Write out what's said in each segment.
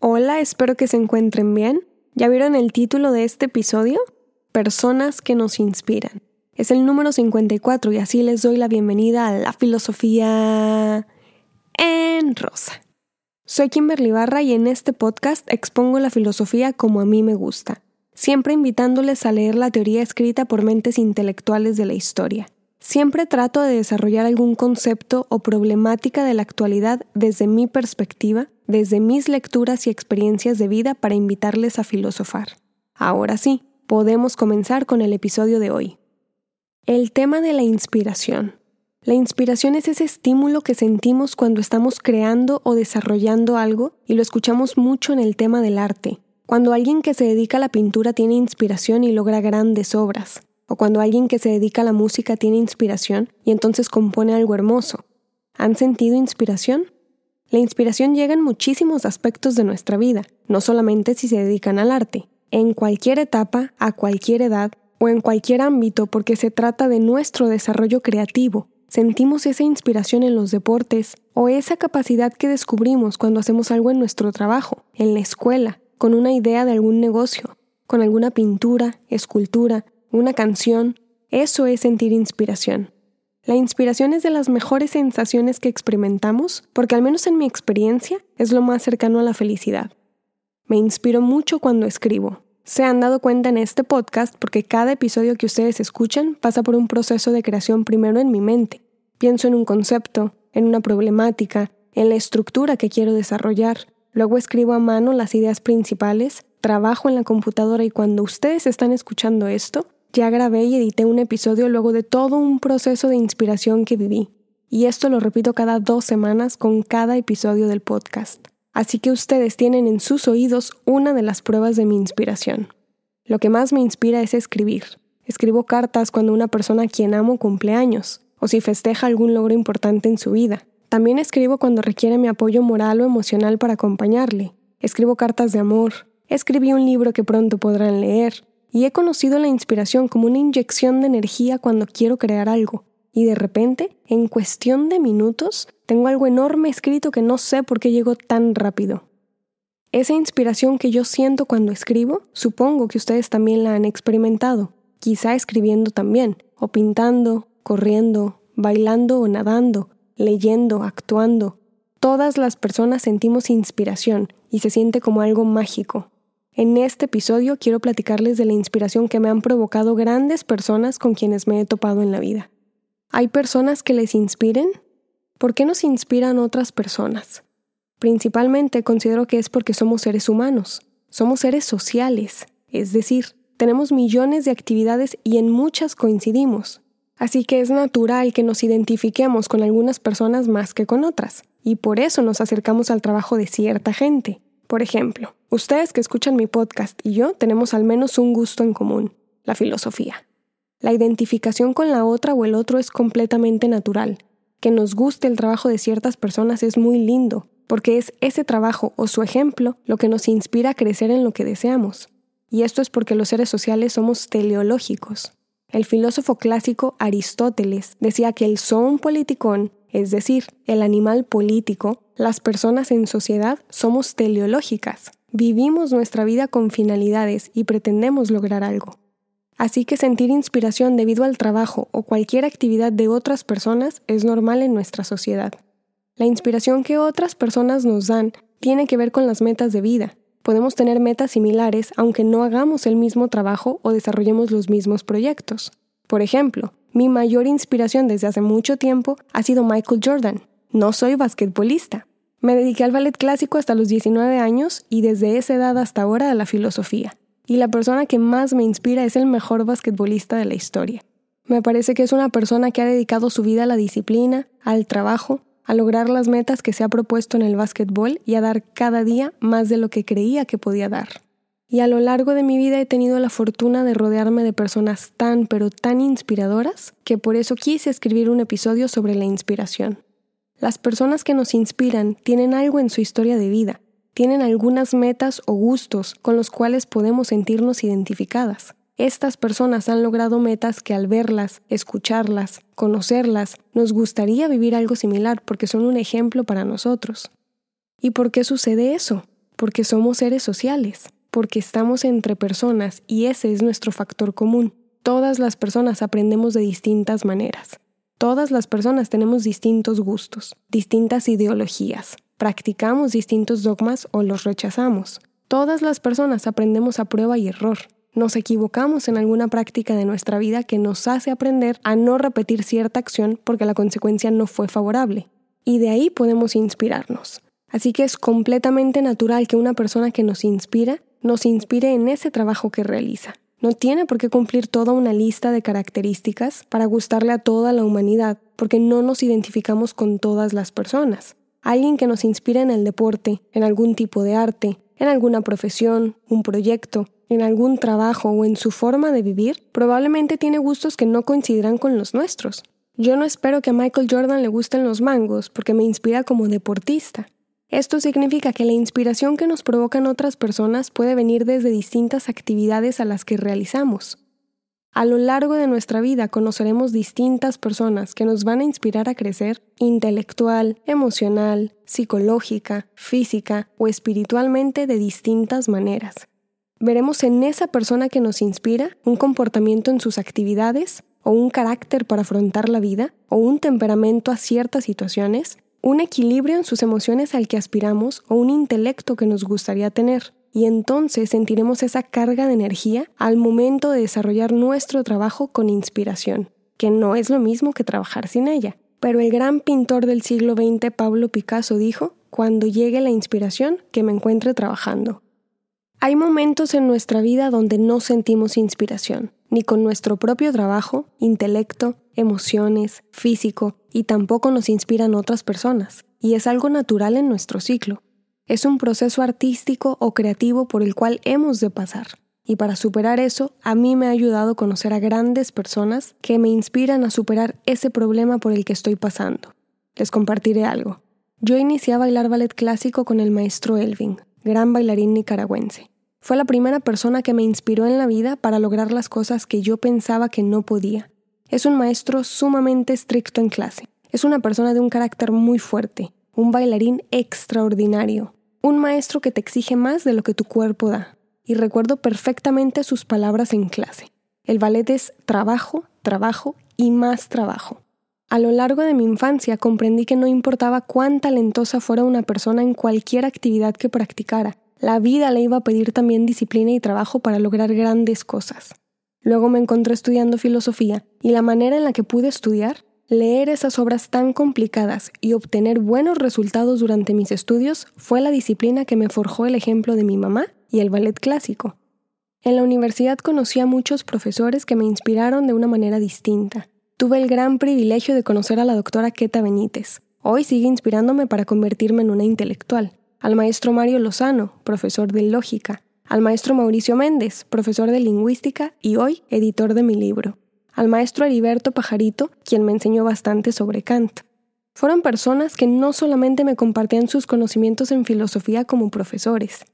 Hola, espero que se encuentren bien. ¿Ya vieron el título de este episodio? Personas que nos inspiran. Es el número 54 y así les doy la bienvenida a la filosofía en rosa. Soy Kimberly Barra y en este podcast expongo la filosofía como a mí me gusta, siempre invitándoles a leer la teoría escrita por mentes intelectuales de la historia. Siempre trato de desarrollar algún concepto o problemática de la actualidad desde mi perspectiva desde mis lecturas y experiencias de vida para invitarles a filosofar. Ahora sí, podemos comenzar con el episodio de hoy. El tema de la inspiración. La inspiración es ese estímulo que sentimos cuando estamos creando o desarrollando algo y lo escuchamos mucho en el tema del arte. Cuando alguien que se dedica a la pintura tiene inspiración y logra grandes obras. O cuando alguien que se dedica a la música tiene inspiración y entonces compone algo hermoso. ¿Han sentido inspiración? La inspiración llega en muchísimos aspectos de nuestra vida, no solamente si se dedican al arte, en cualquier etapa, a cualquier edad o en cualquier ámbito porque se trata de nuestro desarrollo creativo. Sentimos esa inspiración en los deportes o esa capacidad que descubrimos cuando hacemos algo en nuestro trabajo, en la escuela, con una idea de algún negocio, con alguna pintura, escultura, una canción. Eso es sentir inspiración. La inspiración es de las mejores sensaciones que experimentamos porque al menos en mi experiencia es lo más cercano a la felicidad. Me inspiro mucho cuando escribo. Se han dado cuenta en este podcast porque cada episodio que ustedes escuchan pasa por un proceso de creación primero en mi mente. Pienso en un concepto, en una problemática, en la estructura que quiero desarrollar. Luego escribo a mano las ideas principales, trabajo en la computadora y cuando ustedes están escuchando esto, ya grabé y edité un episodio luego de todo un proceso de inspiración que viví, y esto lo repito cada dos semanas con cada episodio del podcast. Así que ustedes tienen en sus oídos una de las pruebas de mi inspiración. Lo que más me inspira es escribir. Escribo cartas cuando una persona a quien amo cumple años, o si festeja algún logro importante en su vida. También escribo cuando requiere mi apoyo moral o emocional para acompañarle. Escribo cartas de amor. Escribí un libro que pronto podrán leer y he conocido la inspiración como una inyección de energía cuando quiero crear algo. Y de repente, en cuestión de minutos, tengo algo enorme escrito que no sé por qué llegó tan rápido. Esa inspiración que yo siento cuando escribo, supongo que ustedes también la han experimentado, quizá escribiendo también, o pintando, corriendo, bailando o nadando, leyendo, actuando. Todas las personas sentimos inspiración y se siente como algo mágico. En este episodio quiero platicarles de la inspiración que me han provocado grandes personas con quienes me he topado en la vida. ¿Hay personas que les inspiren? ¿Por qué nos inspiran otras personas? Principalmente considero que es porque somos seres humanos, somos seres sociales, es decir, tenemos millones de actividades y en muchas coincidimos. Así que es natural que nos identifiquemos con algunas personas más que con otras, y por eso nos acercamos al trabajo de cierta gente. Por ejemplo, ustedes que escuchan mi podcast y yo tenemos al menos un gusto en común, la filosofía. La identificación con la otra o el otro es completamente natural. Que nos guste el trabajo de ciertas personas es muy lindo, porque es ese trabajo o su ejemplo lo que nos inspira a crecer en lo que deseamos. Y esto es porque los seres sociales somos teleológicos. El filósofo clásico Aristóteles decía que el son politicón, es decir, el animal político, las personas en sociedad somos teleológicas. Vivimos nuestra vida con finalidades y pretendemos lograr algo. Así que sentir inspiración debido al trabajo o cualquier actividad de otras personas es normal en nuestra sociedad. La inspiración que otras personas nos dan tiene que ver con las metas de vida. Podemos tener metas similares aunque no hagamos el mismo trabajo o desarrollemos los mismos proyectos. Por ejemplo, mi mayor inspiración desde hace mucho tiempo ha sido Michael Jordan. No soy basquetbolista, me dediqué al ballet clásico hasta los 19 años y desde esa edad hasta ahora a la filosofía. Y la persona que más me inspira es el mejor basquetbolista de la historia. Me parece que es una persona que ha dedicado su vida a la disciplina, al trabajo, a lograr las metas que se ha propuesto en el básquetbol y a dar cada día más de lo que creía que podía dar. Y a lo largo de mi vida he tenido la fortuna de rodearme de personas tan pero tan inspiradoras que por eso quise escribir un episodio sobre la inspiración. Las personas que nos inspiran tienen algo en su historia de vida, tienen algunas metas o gustos con los cuales podemos sentirnos identificadas. Estas personas han logrado metas que al verlas, escucharlas, conocerlas, nos gustaría vivir algo similar porque son un ejemplo para nosotros. ¿Y por qué sucede eso? porque somos seres sociales, porque estamos entre personas y ese es nuestro factor común. Todas las personas aprendemos de distintas maneras. Todas las personas tenemos distintos gustos, distintas ideologías, practicamos distintos dogmas o los rechazamos. Todas las personas aprendemos a prueba y error. Nos equivocamos en alguna práctica de nuestra vida que nos hace aprender a no repetir cierta acción porque la consecuencia no fue favorable. Y de ahí podemos inspirarnos. Así que es completamente natural que una persona que nos inspira nos inspire en ese trabajo que realiza. No tiene por qué cumplir toda una lista de características para gustarle a toda la humanidad, porque no nos identificamos con todas las personas. Alguien que nos inspire en el deporte, en algún tipo de arte, en alguna profesión, un proyecto, en algún trabajo o en su forma de vivir, probablemente tiene gustos que no coincidirán con los nuestros. Yo no espero que a Michael Jordan le gusten los mangos porque me inspira como deportista. Esto significa que la inspiración que nos provocan otras personas puede venir desde distintas actividades a las que realizamos. A lo largo de nuestra vida conoceremos distintas personas que nos van a inspirar a crecer intelectual, emocional, psicológica, física o espiritualmente de distintas maneras. Veremos en esa persona que nos inspira un comportamiento en sus actividades o un carácter para afrontar la vida o un temperamento a ciertas situaciones, un equilibrio en sus emociones al que aspiramos o un intelecto que nos gustaría tener y entonces sentiremos esa carga de energía al momento de desarrollar nuestro trabajo con inspiración, que no es lo mismo que trabajar sin ella. Pero el gran pintor del siglo XX, Pablo Picasso, dijo, cuando llegue la inspiración, que me encuentre trabajando. Hay momentos en nuestra vida donde no sentimos inspiración, ni con nuestro propio trabajo, intelecto, emociones, físico, y tampoco nos inspiran otras personas, y es algo natural en nuestro ciclo. Es un proceso artístico o creativo por el cual hemos de pasar. Y para superar eso, a mí me ha ayudado conocer a grandes personas que me inspiran a superar ese problema por el que estoy pasando. Les compartiré algo. Yo inicié a bailar ballet clásico con el maestro Elvin, gran bailarín nicaragüense. Fue la primera persona que me inspiró en la vida para lograr las cosas que yo pensaba que no podía. Es un maestro sumamente estricto en clase. Es una persona de un carácter muy fuerte, un bailarín extraordinario, un maestro que te exige más de lo que tu cuerpo da. Y recuerdo perfectamente sus palabras en clase. El ballet es trabajo, trabajo y más trabajo. A lo largo de mi infancia comprendí que no importaba cuán talentosa fuera una persona en cualquier actividad que practicara, la vida le iba a pedir también disciplina y trabajo para lograr grandes cosas. Luego me encontré estudiando filosofía y la manera en la que pude estudiar Leer esas obras tan complicadas y obtener buenos resultados durante mis estudios fue la disciplina que me forjó el ejemplo de mi mamá y el ballet clásico. En la universidad conocí a muchos profesores que me inspiraron de una manera distinta. Tuve el gran privilegio de conocer a la doctora Queta Benítez. Hoy sigue inspirándome para convertirme en una intelectual. Al maestro Mario Lozano, profesor de lógica. Al maestro Mauricio Méndez, profesor de lingüística y hoy editor de mi libro al maestro Heriberto Pajarito, quien me enseñó bastante sobre Kant. Fueron personas que no solamente me compartían sus conocimientos en filosofía como profesores,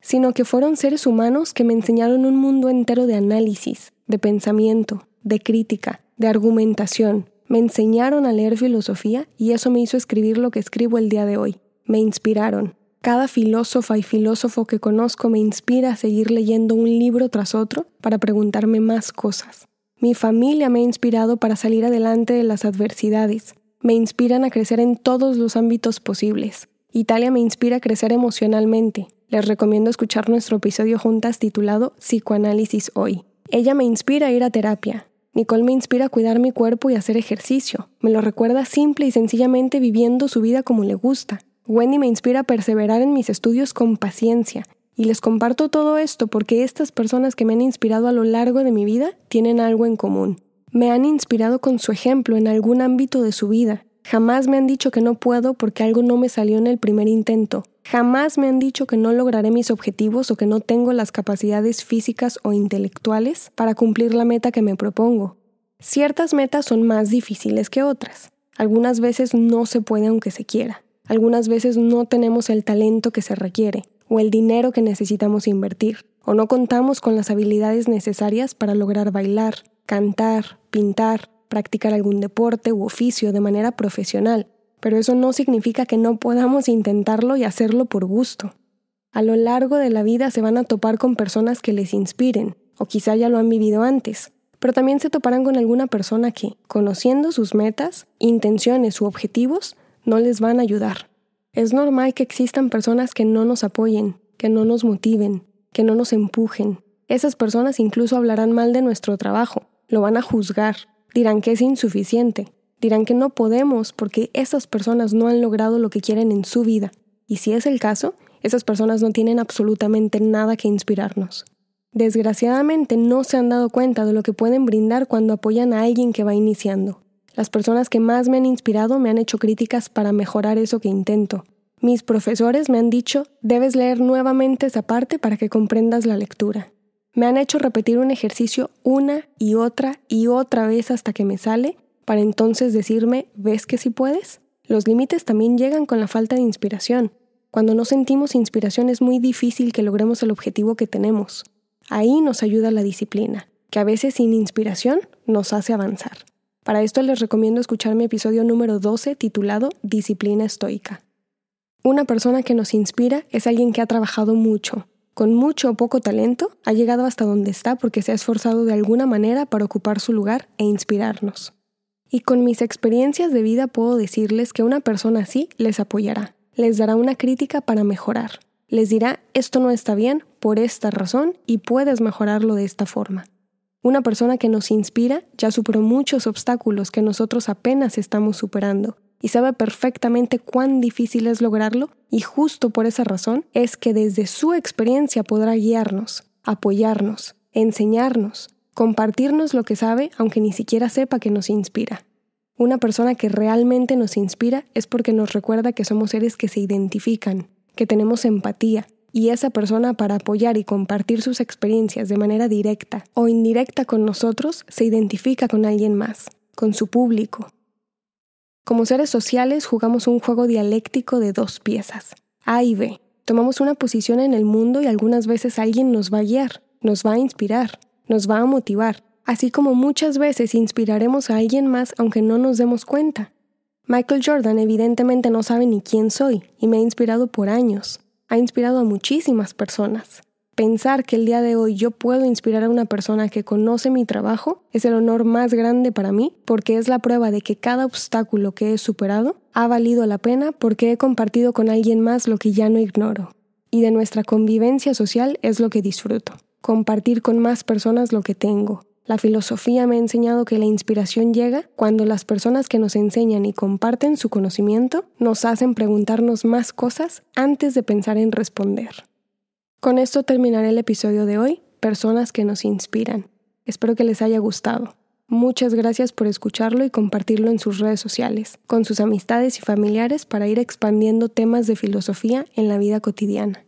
sino que fueron seres humanos que me enseñaron un mundo entero de análisis, de pensamiento, de crítica, de argumentación. Me enseñaron a leer filosofía y eso me hizo escribir lo que escribo el día de hoy. Me inspiraron. Cada filósofa y filósofo que conozco me inspira a seguir leyendo un libro tras otro para preguntarme más cosas. Mi familia me ha inspirado para salir adelante de las adversidades. Me inspiran a crecer en todos los ámbitos posibles. Italia me inspira a crecer emocionalmente. Les recomiendo escuchar nuestro episodio juntas titulado Psicoanálisis hoy. Ella me inspira a ir a terapia. Nicole me inspira a cuidar mi cuerpo y hacer ejercicio. Me lo recuerda simple y sencillamente viviendo su vida como le gusta. Wendy me inspira a perseverar en mis estudios con paciencia y les comparto todo esto porque estas personas que me han inspirado a lo largo de mi vida tienen algo en común. Me han inspirado con su ejemplo en algún ámbito de su vida. Jamás me han dicho que no puedo porque algo no me salió en el primer intento. Jamás me han dicho que no lograré mis objetivos o que no tengo las capacidades físicas o intelectuales para cumplir la meta que me propongo. Ciertas metas son más difíciles que otras. Algunas veces no se puede aunque se quiera. Algunas veces no tenemos el talento que se requiere o el dinero que necesitamos invertir, o no contamos con las habilidades necesarias para lograr bailar, cantar, pintar, practicar algún deporte u oficio de manera profesional, pero eso no significa que no podamos intentarlo y hacerlo por gusto. A lo largo de la vida se van a topar con personas que les inspiren, o quizá ya lo han vivido antes, pero también se toparán con alguna persona que, conociendo sus metas, intenciones u objetivos, no les van a ayudar. Es normal que existan personas que no nos apoyen, que no nos motiven, que no nos empujen. Esas personas incluso hablarán mal de nuestro trabajo, lo van a juzgar, dirán que es insuficiente, dirán que no podemos porque esas personas no han logrado lo que quieren en su vida. Y si es el caso, esas personas no tienen absolutamente nada que inspirarnos. Desgraciadamente no se han dado cuenta de lo que pueden brindar cuando apoyan a alguien que va iniciando. Las personas que más me han inspirado me han hecho críticas para mejorar eso que intento. Mis profesores me han dicho, debes leer nuevamente esa parte para que comprendas la lectura. Me han hecho repetir un ejercicio una y otra y otra vez hasta que me sale, para entonces decirme, ¿ves que sí puedes? Los límites también llegan con la falta de inspiración. Cuando no sentimos inspiración es muy difícil que logremos el objetivo que tenemos. Ahí nos ayuda la disciplina, que a veces sin inspiración nos hace avanzar. Para esto les recomiendo escuchar mi episodio número 12 titulado Disciplina estoica. Una persona que nos inspira es alguien que ha trabajado mucho, con mucho o poco talento, ha llegado hasta donde está porque se ha esforzado de alguna manera para ocupar su lugar e inspirarnos. Y con mis experiencias de vida puedo decirles que una persona así les apoyará, les dará una crítica para mejorar, les dirá esto no está bien por esta razón y puedes mejorarlo de esta forma. Una persona que nos inspira ya superó muchos obstáculos que nosotros apenas estamos superando y sabe perfectamente cuán difícil es lograrlo y justo por esa razón es que desde su experiencia podrá guiarnos, apoyarnos, enseñarnos, compartirnos lo que sabe aunque ni siquiera sepa que nos inspira. Una persona que realmente nos inspira es porque nos recuerda que somos seres que se identifican, que tenemos empatía, y esa persona para apoyar y compartir sus experiencias de manera directa o indirecta con nosotros se identifica con alguien más, con su público. Como seres sociales jugamos un juego dialéctico de dos piezas, A y B. Tomamos una posición en el mundo y algunas veces alguien nos va a guiar, nos va a inspirar, nos va a motivar, así como muchas veces inspiraremos a alguien más aunque no nos demos cuenta. Michael Jordan evidentemente no sabe ni quién soy y me ha inspirado por años. Ha inspirado a muchísimas personas. Pensar que el día de hoy yo puedo inspirar a una persona que conoce mi trabajo es el honor más grande para mí porque es la prueba de que cada obstáculo que he superado ha valido la pena porque he compartido con alguien más lo que ya no ignoro. Y de nuestra convivencia social es lo que disfruto. Compartir con más personas lo que tengo, la filosofía me ha enseñado que la inspiración llega cuando las personas que nos enseñan y comparten su conocimiento nos hacen preguntarnos más cosas antes de pensar en responder. Con esto terminaré el episodio de hoy, Personas que nos inspiran. Espero que les haya gustado. Muchas gracias por escucharlo y compartirlo en sus redes sociales, con sus amistades y familiares para ir expandiendo temas de filosofía en la vida cotidiana.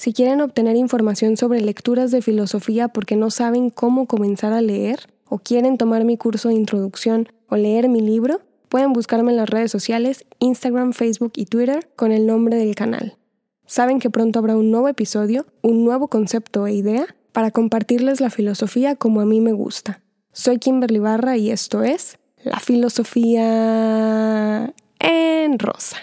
Si quieren obtener información sobre lecturas de filosofía porque no saben cómo comenzar a leer, o quieren tomar mi curso de introducción o leer mi libro, pueden buscarme en las redes sociales, Instagram, Facebook y Twitter con el nombre del canal. Saben que pronto habrá un nuevo episodio, un nuevo concepto e idea para compartirles la filosofía como a mí me gusta. Soy Kimberly Barra y esto es La Filosofía en Rosa.